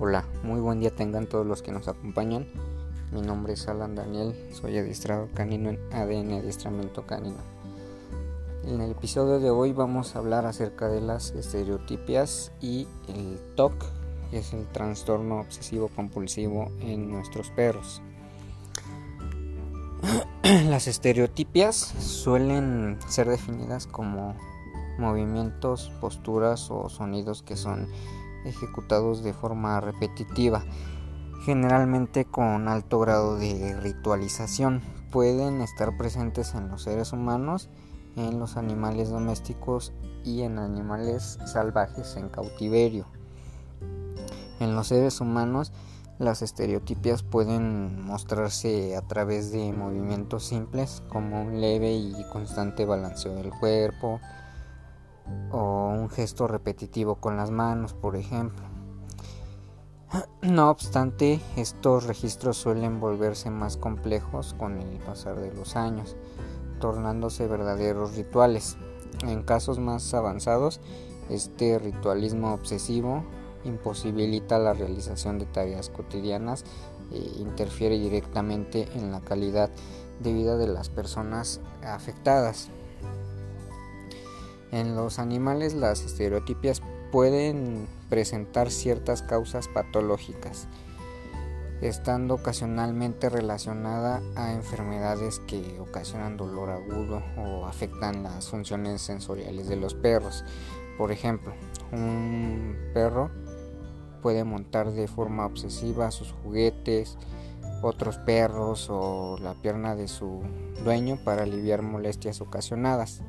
Hola, muy buen día tengan todos los que nos acompañan. Mi nombre es Alan Daniel, soy adiestrador canino en ADN Adiestramiento Canino. En el episodio de hoy vamos a hablar acerca de las estereotipias y el TOC, que es el trastorno obsesivo compulsivo en nuestros perros. Las estereotipias suelen ser definidas como movimientos, posturas o sonidos que son ejecutados de forma repetitiva, generalmente con alto grado de ritualización. Pueden estar presentes en los seres humanos, en los animales domésticos y en animales salvajes en cautiverio. En los seres humanos, las estereotipias pueden mostrarse a través de movimientos simples como un leve y constante balanceo del cuerpo, o un gesto repetitivo con las manos, por ejemplo. No obstante, estos registros suelen volverse más complejos con el pasar de los años, tornándose verdaderos rituales. En casos más avanzados, este ritualismo obsesivo imposibilita la realización de tareas cotidianas e interfiere directamente en la calidad de vida de las personas afectadas. En los animales las estereotipias pueden presentar ciertas causas patológicas, estando ocasionalmente relacionada a enfermedades que ocasionan dolor agudo o afectan las funciones sensoriales de los perros. Por ejemplo, un perro puede montar de forma obsesiva sus juguetes, otros perros o la pierna de su dueño para aliviar molestias ocasionadas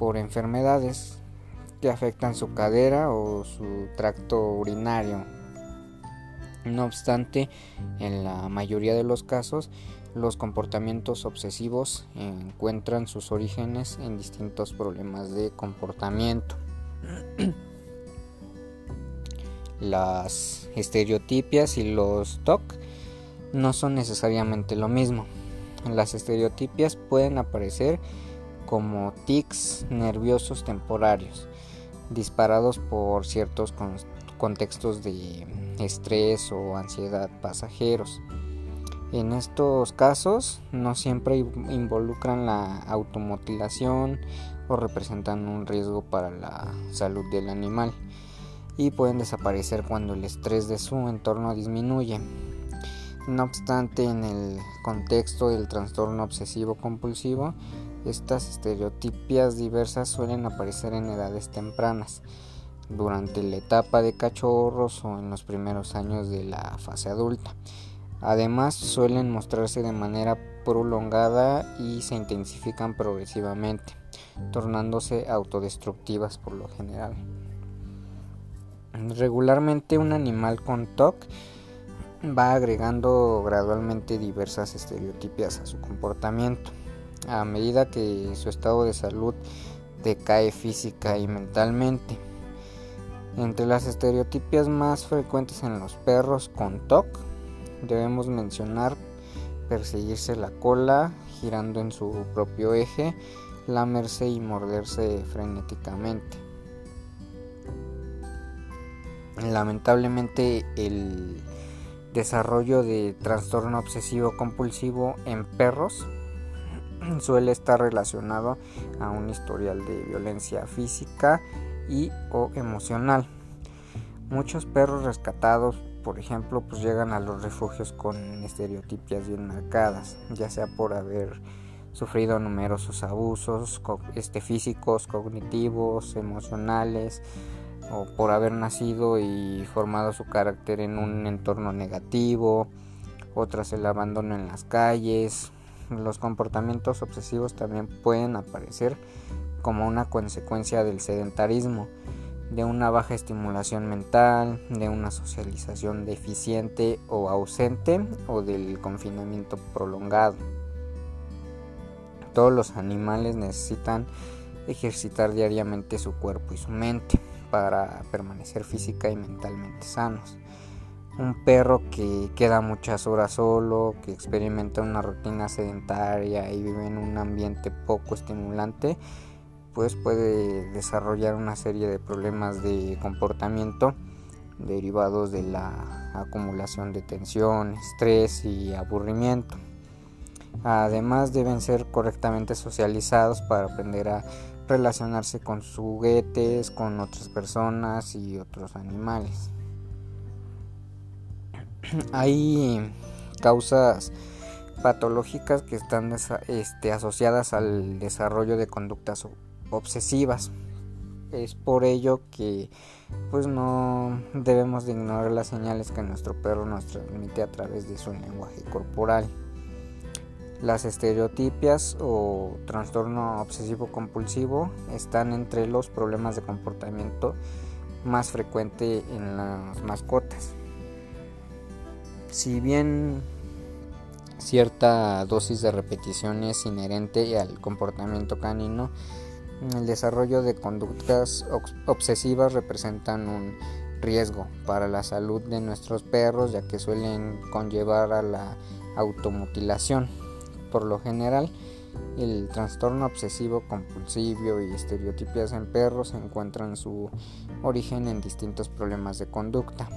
por enfermedades que afectan su cadera o su tracto urinario. No obstante, en la mayoría de los casos, los comportamientos obsesivos encuentran sus orígenes en distintos problemas de comportamiento. Las estereotipias y los TOC no son necesariamente lo mismo. Las estereotipias pueden aparecer como tics nerviosos temporarios, disparados por ciertos contextos de estrés o ansiedad pasajeros. En estos casos no siempre involucran la automutilación o representan un riesgo para la salud del animal y pueden desaparecer cuando el estrés de su entorno disminuye. No obstante, en el contexto del trastorno obsesivo compulsivo, estas estereotipias diversas suelen aparecer en edades tempranas, durante la etapa de cachorros o en los primeros años de la fase adulta. Además, suelen mostrarse de manera prolongada y se intensifican progresivamente, tornándose autodestructivas por lo general. Regularmente un animal con TOC va agregando gradualmente diversas estereotipias a su comportamiento a medida que su estado de salud decae física y mentalmente. Entre las estereotipias más frecuentes en los perros con TOC debemos mencionar perseguirse la cola girando en su propio eje, lamerse y morderse frenéticamente. Lamentablemente el desarrollo de trastorno obsesivo compulsivo en perros suele estar relacionado a un historial de violencia física y o emocional. Muchos perros rescatados, por ejemplo, pues llegan a los refugios con estereotipias bien marcadas, ya sea por haber sufrido numerosos abusos este, físicos, cognitivos, emocionales, o por haber nacido y formado su carácter en un entorno negativo, otras el abandono en las calles, los comportamientos obsesivos también pueden aparecer como una consecuencia del sedentarismo, de una baja estimulación mental, de una socialización deficiente o ausente o del confinamiento prolongado. Todos los animales necesitan ejercitar diariamente su cuerpo y su mente para permanecer física y mentalmente sanos un perro que queda muchas horas solo, que experimenta una rutina sedentaria y vive en un ambiente poco estimulante, pues puede desarrollar una serie de problemas de comportamiento derivados de la acumulación de tensión, estrés y aburrimiento. Además deben ser correctamente socializados para aprender a relacionarse con juguetes, con otras personas y otros animales. Hay causas patológicas que están este, asociadas al desarrollo de conductas obsesivas. Es por ello que pues no debemos de ignorar las señales que nuestro perro nos transmite a través de su lenguaje corporal. Las estereotipias o trastorno obsesivo compulsivo están entre los problemas de comportamiento más frecuente en las mascotas. Si bien cierta dosis de repetición es inherente al comportamiento canino, el desarrollo de conductas obsesivas representan un riesgo para la salud de nuestros perros ya que suelen conllevar a la automutilación. Por lo general, el trastorno obsesivo compulsivo y estereotipias en perros encuentran su origen en distintos problemas de conducta,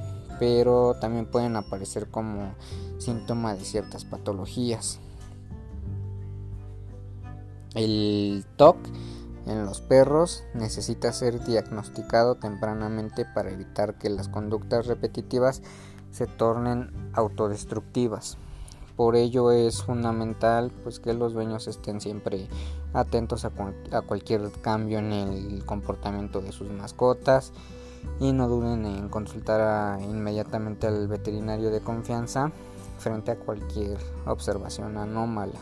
pero también pueden aparecer como síntoma de ciertas patologías. El TOC en los perros necesita ser diagnosticado tempranamente para evitar que las conductas repetitivas se tornen autodestructivas. Por ello es fundamental pues que los dueños estén siempre atentos a, cualquier cambio en el comportamiento de sus mascotas y no duden en consultar inmediatamente al veterinario de confianza frente a cualquier observación anómala.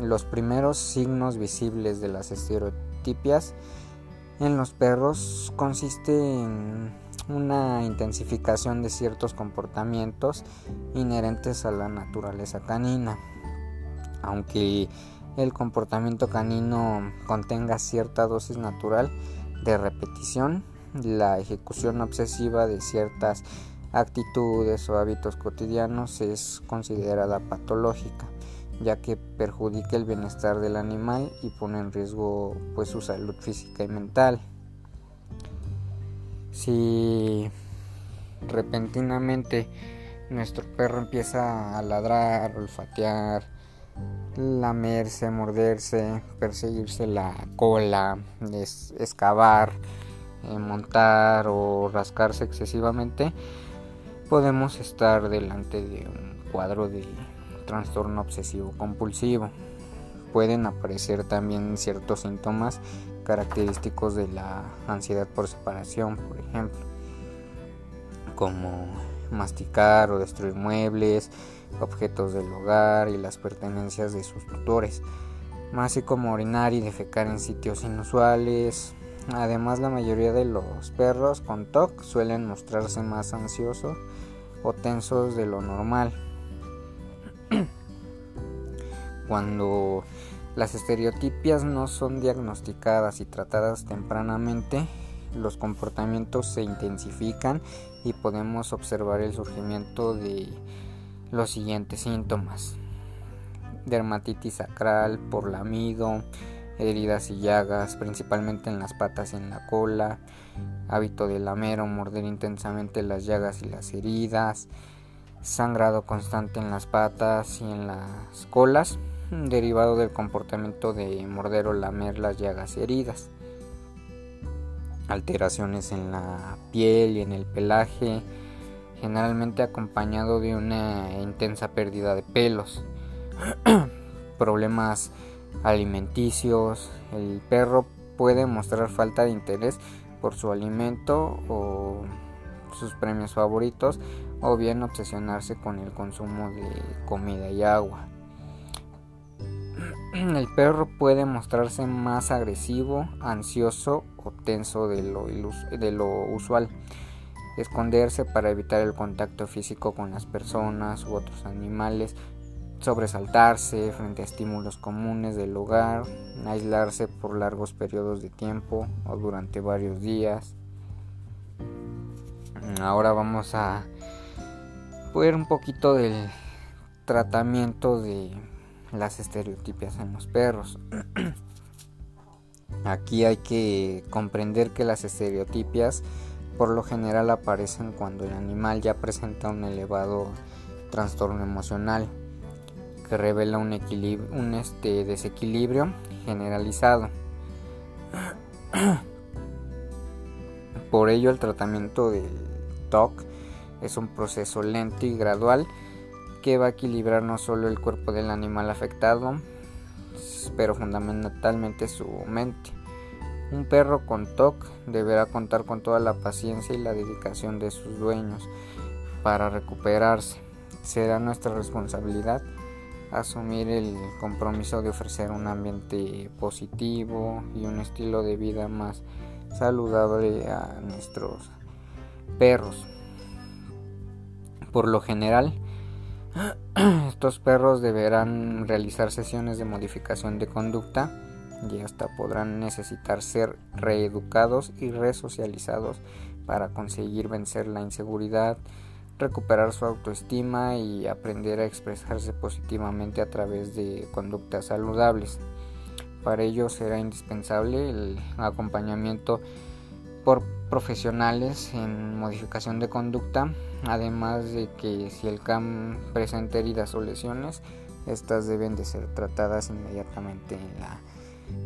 Los primeros signos visibles de las estereotipias en los perros consiste en una intensificación de ciertos comportamientos inherentes a la naturaleza canina. Aunque el comportamiento canino contenga cierta dosis natural de repetición, la ejecución obsesiva de ciertas actitudes o hábitos cotidianos es considerada patológica ya que perjudica el bienestar del animal y pone en riesgo pues su salud física y mental. Si repentinamente nuestro perro empieza a ladrar, olfatear, lamerse, morderse, perseguirse la cola, excavar, eh, montar o rascarse excesivamente, podemos estar delante de un cuadro de trastorno obsesivo compulsivo. Pueden aparecer también ciertos síntomas característicos de la ansiedad por separación, por ejemplo, como masticar o destruir muebles, objetos del hogar y las pertenencias de sus tutores, así como orinar y defecar en sitios inusuales. Además, la mayoría de los perros con TOC suelen mostrarse más ansiosos o tensos de lo normal. Cuando las estereotipias no son diagnosticadas y tratadas tempranamente, los comportamientos se intensifican y podemos observar el surgimiento de los siguientes síntomas. Dermatitis sacral por lamido, heridas y llagas, principalmente en las patas y en la cola, hábito de lamer o morder intensamente las llagas y las heridas, sangrado constante en las patas y en las colas, derivado del comportamiento de morder o lamer las llagas y heridas. Alteraciones en la piel y en el pelaje, generalmente acompañado de una intensa pérdida de pelos. Problemas alimenticios. El perro puede mostrar falta de interés por su alimento o sus premios favoritos o bien obsesionarse con el consumo de comida y agua. El perro puede mostrarse más agresivo, ansioso o tenso de lo, de lo usual. Esconderse para evitar el contacto físico con las personas u otros animales. Sobresaltarse frente a estímulos comunes del hogar. Aislarse por largos periodos de tiempo o durante varios días. Ahora vamos a ver un poquito del tratamiento de las estereotipias en los perros. Aquí hay que comprender que las estereotipias por lo general aparecen cuando el animal ya presenta un elevado trastorno emocional que revela un, un este, desequilibrio generalizado. Por ello el tratamiento del TOC es un proceso lento y gradual que va a equilibrar no solo el cuerpo del animal afectado, pero fundamentalmente su mente. Un perro con TOC deberá contar con toda la paciencia y la dedicación de sus dueños para recuperarse. Será nuestra responsabilidad asumir el compromiso de ofrecer un ambiente positivo y un estilo de vida más saludable a nuestros perros. Por lo general, estos perros deberán realizar sesiones de modificación de conducta y hasta podrán necesitar ser reeducados y resocializados para conseguir vencer la inseguridad, recuperar su autoestima y aprender a expresarse positivamente a través de conductas saludables. Para ello será indispensable el acompañamiento por profesionales en modificación de conducta, además de que si el CAM presenta heridas o lesiones, estas deben de ser tratadas inmediatamente en la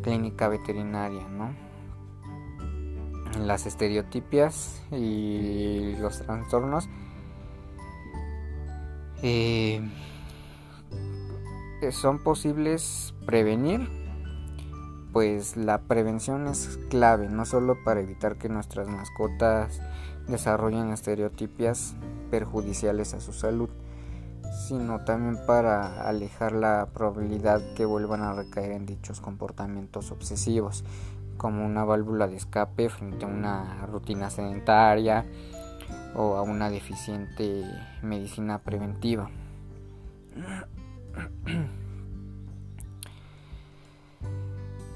clínica veterinaria, ¿no? Las estereotipias y los trastornos eh, son posibles prevenir pues la prevención es clave no solo para evitar que nuestras mascotas desarrollen estereotipias perjudiciales a su salud sino también para alejar la probabilidad que vuelvan a recaer en dichos comportamientos obsesivos como una válvula de escape frente a una rutina sedentaria o a una deficiente medicina preventiva.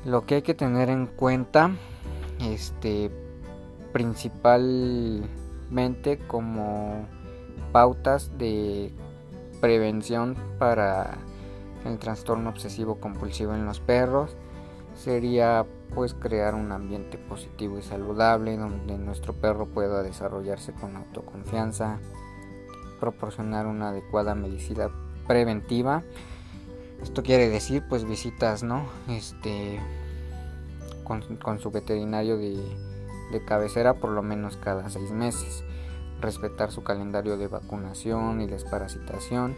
Lo que hay que tener en cuenta, este, principalmente como pautas de prevención para el trastorno obsesivo compulsivo en los perros, sería pues crear un ambiente positivo y saludable donde nuestro perro pueda desarrollarse con autoconfianza, proporcionar una adecuada medicina preventiva. Esto quiere decir pues visitas, ¿no? Este con, su veterinario de, de cabecera por lo menos cada seis meses. Respetar su calendario de vacunación y desparasitación.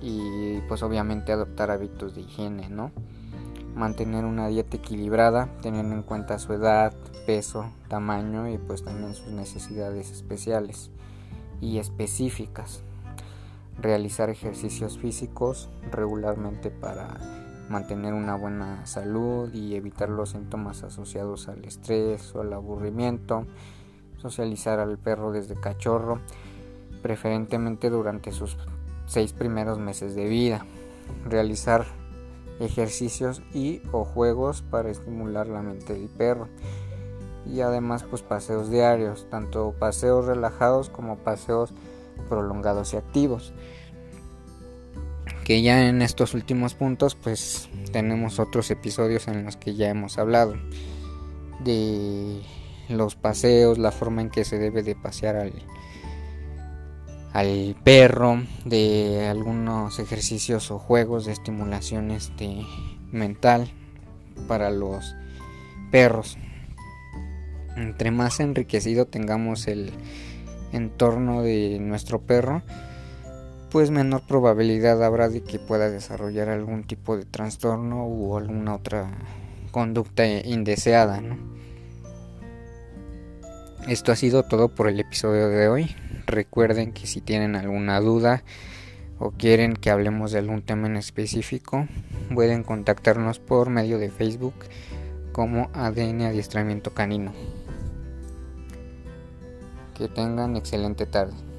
Y pues obviamente adoptar hábitos de higiene, ¿no? Mantener una dieta equilibrada teniendo en cuenta su edad, peso, tamaño y pues también sus necesidades especiales y específicas. Realizar ejercicios físicos regularmente para mantener una buena salud y evitar los síntomas asociados al estrés o al aburrimiento. Socializar al perro desde cachorro, preferentemente durante sus seis primeros meses de vida. Realizar ejercicios y o juegos para estimular la mente del perro. Y además pues paseos diarios tanto paseos relajados como paseos prolongados y activos. Que ya en estos últimos puntos pues tenemos otros episodios en los que ya hemos hablado de los paseos la forma en que se debe de pasear al al perro, de algunos ejercicios o juegos de estimulación mental para los perros. Entre más enriquecido tengamos el entorno de nuestro perro, pues menor probabilidad habrá de que pueda desarrollar algún tipo de trastorno u alguna otra conducta indeseada. Esto ha sido todo por el episodio de hoy. Recuerden que si tienen alguna duda o quieren que hablemos de algún tema en específico, pueden contactarnos por medio de Facebook como ADN Adiestramiento Canino. Que tengan excelente tarde.